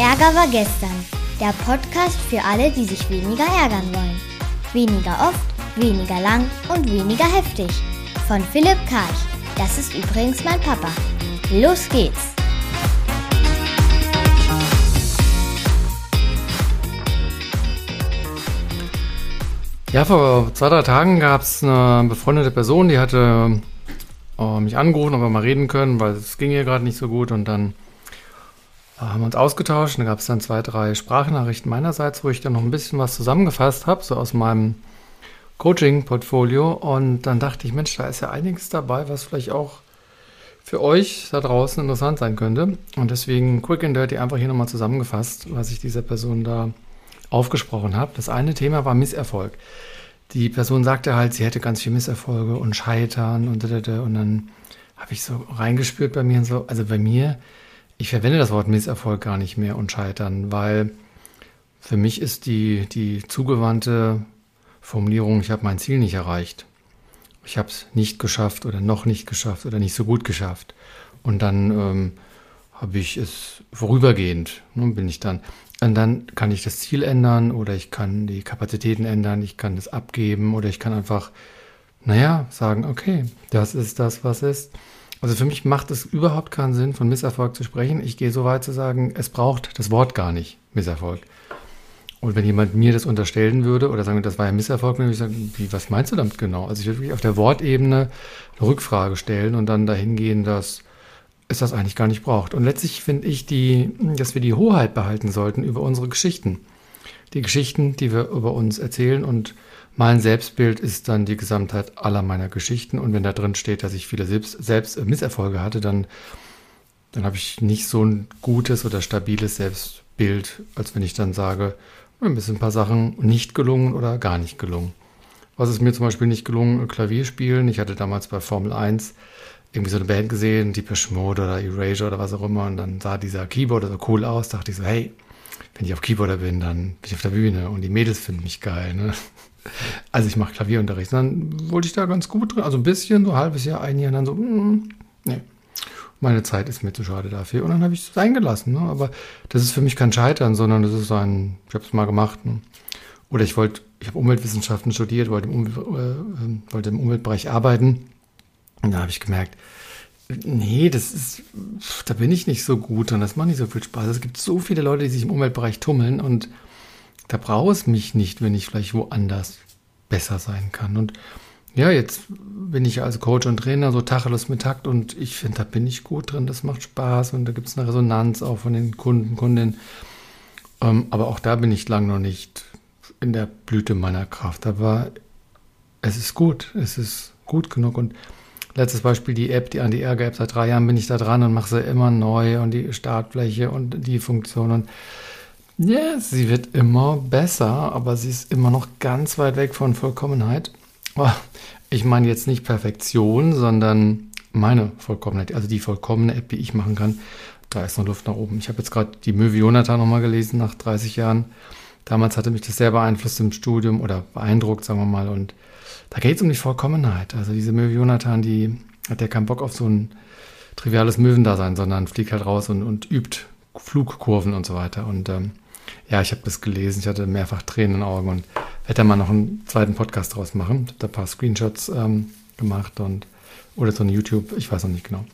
Ärger war gestern. Der Podcast für alle, die sich weniger ärgern wollen. Weniger oft, weniger lang und weniger heftig. Von Philipp Karch. Das ist übrigens mein Papa. Los geht's! Ja, vor zwei, drei Tagen gab es eine befreundete Person, die hatte äh, mich angerufen, ob wir mal reden können, weil es ging ihr gerade nicht so gut. Und dann haben uns ausgetauscht. Da gab es dann zwei, drei Sprachnachrichten meinerseits, wo ich dann noch ein bisschen was zusammengefasst habe, so aus meinem Coaching-Portfolio. Und dann dachte ich, Mensch, da ist ja einiges dabei, was vielleicht auch für euch da draußen interessant sein könnte. Und deswegen quick and dirty einfach hier nochmal zusammengefasst, was ich dieser Person da aufgesprochen habe. Das eine Thema war Misserfolg. Die Person sagte halt, sie hätte ganz viel Misserfolge und Scheitern und und dann habe ich so reingespürt bei mir und so, also bei mir, ich verwende das Wort Misserfolg gar nicht mehr und Scheitern, weil für mich ist die, die zugewandte Formulierung, ich habe mein Ziel nicht erreicht. Ich habe es nicht geschafft oder noch nicht geschafft oder nicht so gut geschafft. Und dann ähm, habe ich es vorübergehend, ne, bin ich dann. Und dann kann ich das Ziel ändern oder ich kann die Kapazitäten ändern, ich kann das abgeben oder ich kann einfach, naja, sagen, okay, das ist das, was ist. Also für mich macht es überhaupt keinen Sinn, von Misserfolg zu sprechen. Ich gehe so weit zu sagen, es braucht das Wort gar nicht, Misserfolg. Und wenn jemand mir das unterstellen würde oder sagen, das war ja Misserfolg, dann würde ich sagen, wie, was meinst du damit genau? Also ich würde wirklich auf der Wortebene eine Rückfrage stellen und dann dahin gehen, dass es das eigentlich gar nicht braucht. Und letztlich finde ich, die, dass wir die Hoheit behalten sollten über unsere Geschichten. Die Geschichten, die wir über uns erzählen und mein Selbstbild ist dann die Gesamtheit aller meiner Geschichten. Und wenn da drin steht, dass ich viele Selbst, Selbst Misserfolge hatte, dann, dann habe ich nicht so ein gutes oder stabiles Selbstbild, als wenn ich dann sage, mir sind ein paar Sachen nicht gelungen oder gar nicht gelungen. Was ist mir zum Beispiel nicht gelungen? Klavier spielen. Ich hatte damals bei Formel 1 irgendwie so eine Band gesehen, Deepish Mode oder Erasure oder was auch immer, und dann sah dieser Keyboarder so cool aus, dachte ich so, hey, wenn ich auf Keyboarder bin, dann bin ich auf der Bühne und die Mädels finden mich geil. Ne? Also ich mache Klavierunterricht. Dann wollte ich da ganz gut drin, also ein bisschen, so ein halbes Jahr, ein Jahr, und dann so, mm, nee, meine Zeit ist mir zu schade dafür. Und dann habe ich es eingelassen. Ne? Aber das ist für mich kein Scheitern, sondern das ist ein, ich habe es mal gemacht. Ne? Oder ich wollte, ich habe Umweltwissenschaften studiert, wollte im, Umwelt, äh, wollte im Umweltbereich arbeiten und da habe ich gemerkt, nee, das ist, da bin ich nicht so gut und das macht nicht so viel Spaß. Es gibt so viele Leute, die sich im Umweltbereich tummeln und da braucht es mich nicht, wenn ich vielleicht woanders besser sein kann. Und ja, jetzt bin ich als Coach und Trainer so Tacheles mit Takt und ich finde, da bin ich gut drin, das macht Spaß und da gibt es eine Resonanz auch von den Kunden, Kundinnen. Ähm, aber auch da bin ich lang noch nicht in der Blüte meiner Kraft. Aber es ist gut, es ist gut genug und Letztes Beispiel die App, die anti ärger App. Seit drei Jahren bin ich da dran und mache sie immer neu und die Startfläche und die Funktion und ja, sie wird immer besser, aber sie ist immer noch ganz weit weg von Vollkommenheit. Ich meine jetzt nicht Perfektion, sondern meine Vollkommenheit, also die vollkommene App, die ich machen kann. Da ist noch Luft nach oben. Ich habe jetzt gerade die Möwe Jonathan nochmal gelesen nach 30 Jahren. Damals hatte mich das sehr beeinflusst im Studium oder beeindruckt, sagen wir mal. Und da geht es um die Vollkommenheit. Also diese Möwe Jonathan, die hat ja keinen Bock auf so ein triviales Möwendasein, sondern fliegt halt raus und, und übt Flugkurven und so weiter. Und ähm, ja, ich habe das gelesen, ich hatte mehrfach Tränen in den Augen und werde da mal noch einen zweiten Podcast draus machen. Ich habe da ein paar Screenshots ähm, gemacht und oder so ein YouTube, ich weiß noch nicht genau.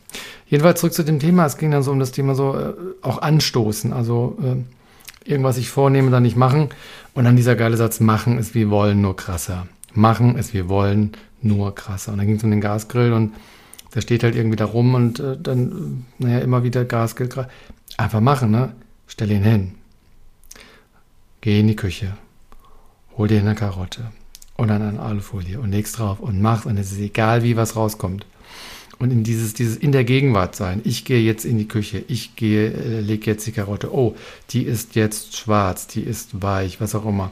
Jedenfalls zurück zu dem Thema. Es ging dann so um das Thema so äh, auch anstoßen. Also äh, irgendwas ich vornehme, dann nicht machen. Und dann dieser geile Satz, machen ist wie wollen, nur krasser machen es wir wollen, nur krasser. Und dann ging es um den Gasgrill und der steht halt irgendwie da rum und äh, dann, äh, naja, immer wieder Gasgrill. Einfach machen, ne? Stell ihn hin. Geh in die Küche. Hol dir eine Karotte und dann eine Alufolie und legst drauf und mach's und es ist egal, wie was rauskommt. Und in dieses, dieses in der Gegenwart sein. Ich gehe jetzt in die Küche. Ich gehe, äh, lege jetzt die Karotte. Oh, die ist jetzt schwarz, die ist weich, was auch immer.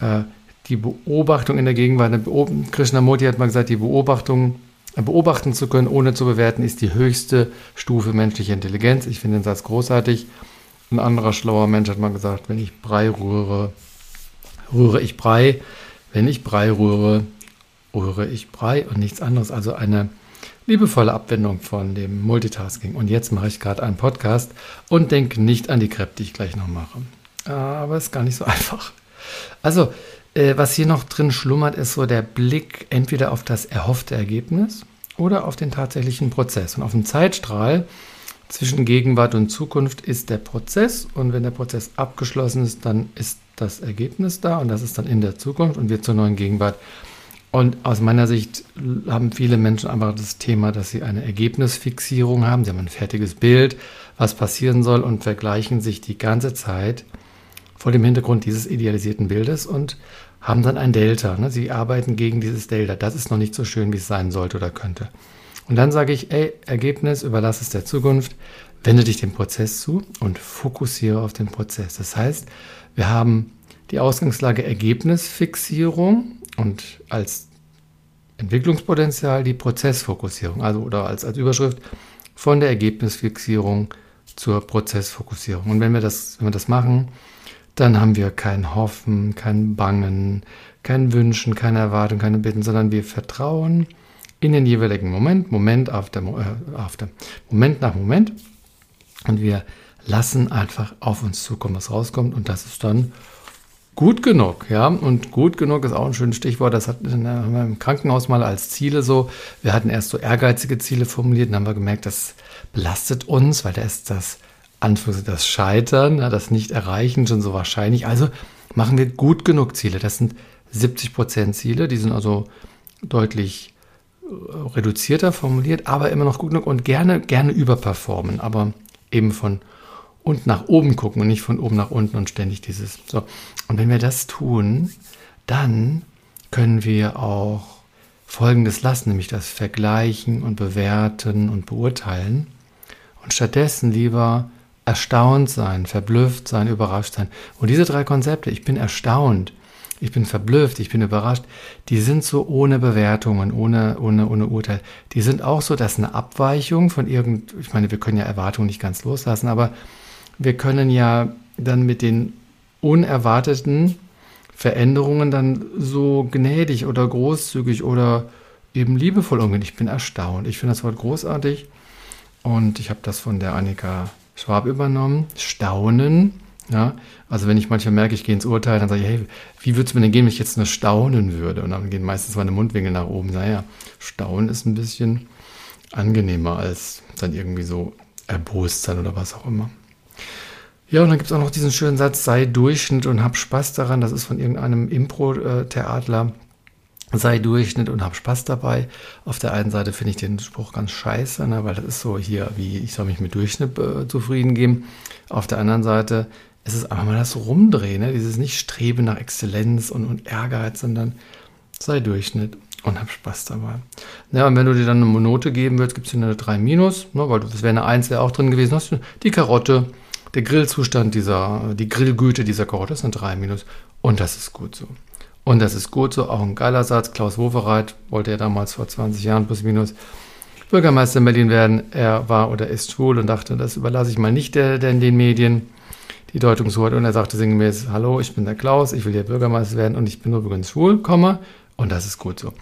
Äh, die Beobachtung in der Gegenwart. Krishnamurti hat mal gesagt, die Beobachtung, beobachten zu können, ohne zu bewerten, ist die höchste Stufe menschlicher Intelligenz. Ich finde den Satz großartig. Ein anderer schlauer Mensch hat mal gesagt, wenn ich Brei rühre, rühre ich Brei. Wenn ich Brei rühre, rühre ich Brei und nichts anderes. Also eine liebevolle Abwendung von dem Multitasking. Und jetzt mache ich gerade einen Podcast und denke nicht an die Crepe, die ich gleich noch mache. Aber es ist gar nicht so einfach. Also, äh, was hier noch drin schlummert, ist so der Blick entweder auf das erhoffte Ergebnis oder auf den tatsächlichen Prozess. Und auf dem Zeitstrahl zwischen Gegenwart und Zukunft ist der Prozess und wenn der Prozess abgeschlossen ist, dann ist das Ergebnis da und das ist dann in der Zukunft und wird zur neuen Gegenwart. Und aus meiner Sicht haben viele Menschen einfach das Thema, dass sie eine Ergebnisfixierung haben. Sie haben ein fertiges Bild, was passieren soll und vergleichen sich die ganze Zeit vor dem Hintergrund dieses idealisierten Bildes und haben dann ein Delta. Ne? Sie arbeiten gegen dieses Delta. Das ist noch nicht so schön, wie es sein sollte oder könnte. Und dann sage ich, ey, Ergebnis, überlass es der Zukunft, wende dich dem Prozess zu und fokussiere auf den Prozess. Das heißt, wir haben die Ausgangslage Ergebnisfixierung und als Entwicklungspotenzial die Prozessfokussierung, also oder als, als Überschrift von der Ergebnisfixierung zur Prozessfokussierung. Und wenn wir das, wenn wir das machen, dann haben wir kein Hoffen, kein Bangen, kein Wünschen, keine Erwartung, keine Bitten, sondern wir vertrauen in den jeweiligen Moment, Moment after, äh, after, Moment nach Moment. Und wir lassen einfach auf uns zukommen, was rauskommt. Und das ist dann gut genug. Ja, und gut genug ist auch ein schönes Stichwort. Das hat, haben wir im Krankenhaus mal als Ziele so. Wir hatten erst so ehrgeizige Ziele formuliert und haben wir gemerkt, das belastet uns, weil da ist das Anführungszeichen das Scheitern, das Nicht-Erreichen schon so wahrscheinlich. Also machen wir gut genug Ziele. Das sind 70 Prozent Ziele, die sind also deutlich reduzierter formuliert, aber immer noch gut genug und gerne, gerne überperformen, aber eben von unten nach oben gucken und nicht von oben nach unten und ständig dieses. So. Und wenn wir das tun, dann können wir auch Folgendes lassen, nämlich das Vergleichen und Bewerten und Beurteilen und stattdessen lieber erstaunt sein, verblüfft sein, überrascht sein. Und diese drei Konzepte, ich bin erstaunt, ich bin verblüfft, ich bin überrascht, die sind so ohne Bewertungen, ohne, ohne, ohne Urteil. Die sind auch so, dass eine Abweichung von irgend, ich meine, wir können ja Erwartungen nicht ganz loslassen, aber wir können ja dann mit den unerwarteten Veränderungen dann so gnädig oder großzügig oder eben liebevoll umgehen. Ich bin erstaunt. Ich finde das Wort großartig und ich habe das von der Annika Schwab übernommen. Staunen ja, also wenn ich manchmal merke, ich gehe ins Urteil, dann sage ich, hey, wie würde es mir denn gehen, wenn ich jetzt nur staunen würde? Und dann gehen meistens meine Mundwinkel nach oben. Naja, staunen ist ein bisschen angenehmer als dann irgendwie so erbost sein oder was auch immer. Ja, und dann gibt es auch noch diesen schönen Satz, sei Durchschnitt und hab Spaß daran. Das ist von irgendeinem Impro-Theatler. Sei Durchschnitt und hab Spaß dabei. Auf der einen Seite finde ich den Spruch ganz scheiße, ne, weil das ist so hier, wie ich soll mich mit Durchschnitt äh, zufrieden geben. Auf der anderen Seite es ist einfach mal das Rumdrehen, ne? dieses nicht Streben nach Exzellenz und, und Ehrgeiz, sondern sei Durchschnitt und hab Spaß dabei. Ja, und wenn du dir dann eine Note geben willst, es hier eine 3 minus, ne, weil das wäre eine 1 wäre auch drin gewesen. Hast du die Karotte, der Grillzustand dieser, die Grillgüte dieser Karotte ist eine 3 minus. Und das ist gut so. Und das ist gut so, auch ein geiler Satz. Klaus Wowereit wollte ja damals vor 20 Jahren plus minus Bürgermeister in Berlin werden. Er war oder ist schwul und dachte, das überlasse ich mal nicht der, der den Medien die Deutungshoheit und er sagte sinngemäß, hallo, ich bin der Klaus, ich will hier Bürgermeister werden und ich bin übrigens schwul, Komma, und das ist gut so.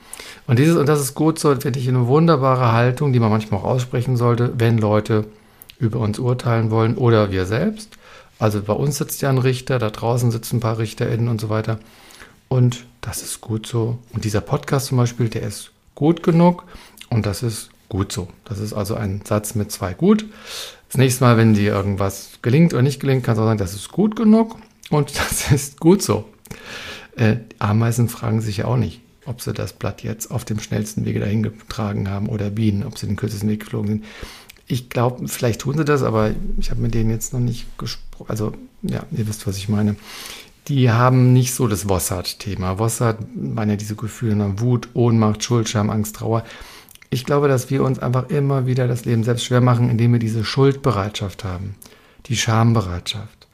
Und dieses, und das ist gut so, finde ich eine wunderbare Haltung, die man manchmal auch aussprechen sollte, wenn Leute über uns urteilen wollen oder wir selbst. Also bei uns sitzt ja ein Richter, da draußen sitzen ein paar RichterInnen und so weiter. Und das ist gut so. Und dieser Podcast zum Beispiel, der ist gut genug und das ist gut so. Das ist also ein Satz mit zwei gut. Das nächste Mal, wenn dir irgendwas gelingt oder nicht gelingt, kannst du auch sagen, das ist gut genug und das ist gut so. Äh, Ameisen fragen sich ja auch nicht, ob sie das Blatt jetzt auf dem schnellsten Wege dahin getragen haben oder Bienen, ob sie den kürzesten Weg geflogen sind. Ich glaube, vielleicht tun sie das, aber ich habe mit denen jetzt noch nicht gesprochen. Also, ja, ihr wisst, was ich meine. Die haben nicht so das Wossard-Thema. Wossard waren ja diese Gefühle, Wut, Ohnmacht, Schuld, Scham, Angst, Trauer. Ich glaube, dass wir uns einfach immer wieder das Leben selbst schwer machen, indem wir diese Schuldbereitschaft haben, die Schambereitschaft.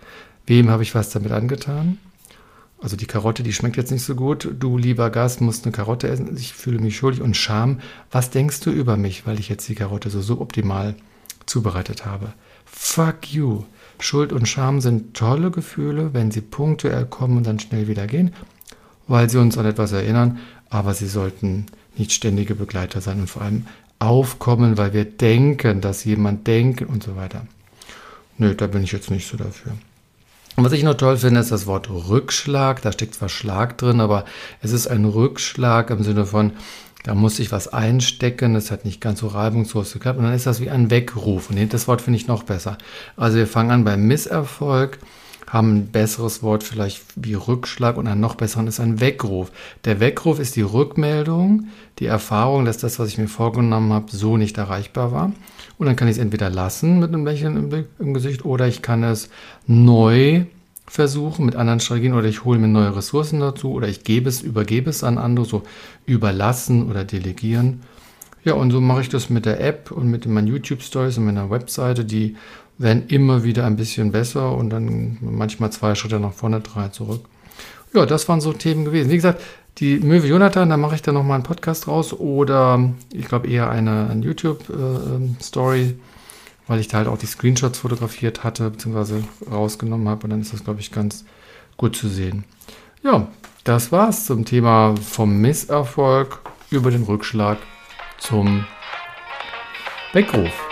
Wem habe ich was damit angetan? Also die Karotte, die schmeckt jetzt nicht so gut. Du, lieber Gast, musst eine Karotte essen. Ich fühle mich schuldig. Und Scham, was denkst du über mich, weil ich jetzt die Karotte so suboptimal zubereitet habe? Fuck you. Schuld und Scham sind tolle Gefühle, wenn sie punktuell kommen und dann schnell wieder gehen, weil sie uns an etwas erinnern, aber sie sollten nicht ständige Begleiter sein und vor allem aufkommen, weil wir denken, dass jemand denkt und so weiter. Nö, da bin ich jetzt nicht so dafür. Und was ich noch toll finde, ist das Wort Rückschlag. Da steckt zwar Schlag drin, aber es ist ein Rückschlag im Sinne von, da muss ich was einstecken, das hat nicht ganz so reibungslos geklappt. Und dann ist das wie ein Weckruf. Und das Wort finde ich noch besser. Also wir fangen an beim Misserfolg, haben ein besseres Wort vielleicht wie Rückschlag und ein noch besseren ist ein Weckruf. Der Weckruf ist die Rückmeldung, die Erfahrung, dass das, was ich mir vorgenommen habe, so nicht erreichbar war. Und dann kann ich es entweder lassen mit einem Lächeln im, im Gesicht oder ich kann es neu versuchen mit anderen Strategien oder ich hole mir neue Ressourcen dazu oder ich gebe es, übergebe es an andere, so überlassen oder delegieren. Ja, und so mache ich das mit der App und mit meinen YouTube Stories und meiner Webseite. Die werden immer wieder ein bisschen besser und dann manchmal zwei Schritte nach vorne, drei zurück. Ja, das waren so Themen gewesen. Wie gesagt, die Möwe Jonathan, da mache ich dann nochmal einen Podcast raus oder ich glaube eher eine, eine YouTube-Story. Äh, weil ich da halt auch die Screenshots fotografiert hatte, beziehungsweise rausgenommen habe. Und dann ist das, glaube ich, ganz gut zu sehen. Ja, das war's zum Thema vom Misserfolg über den Rückschlag zum Weckruf.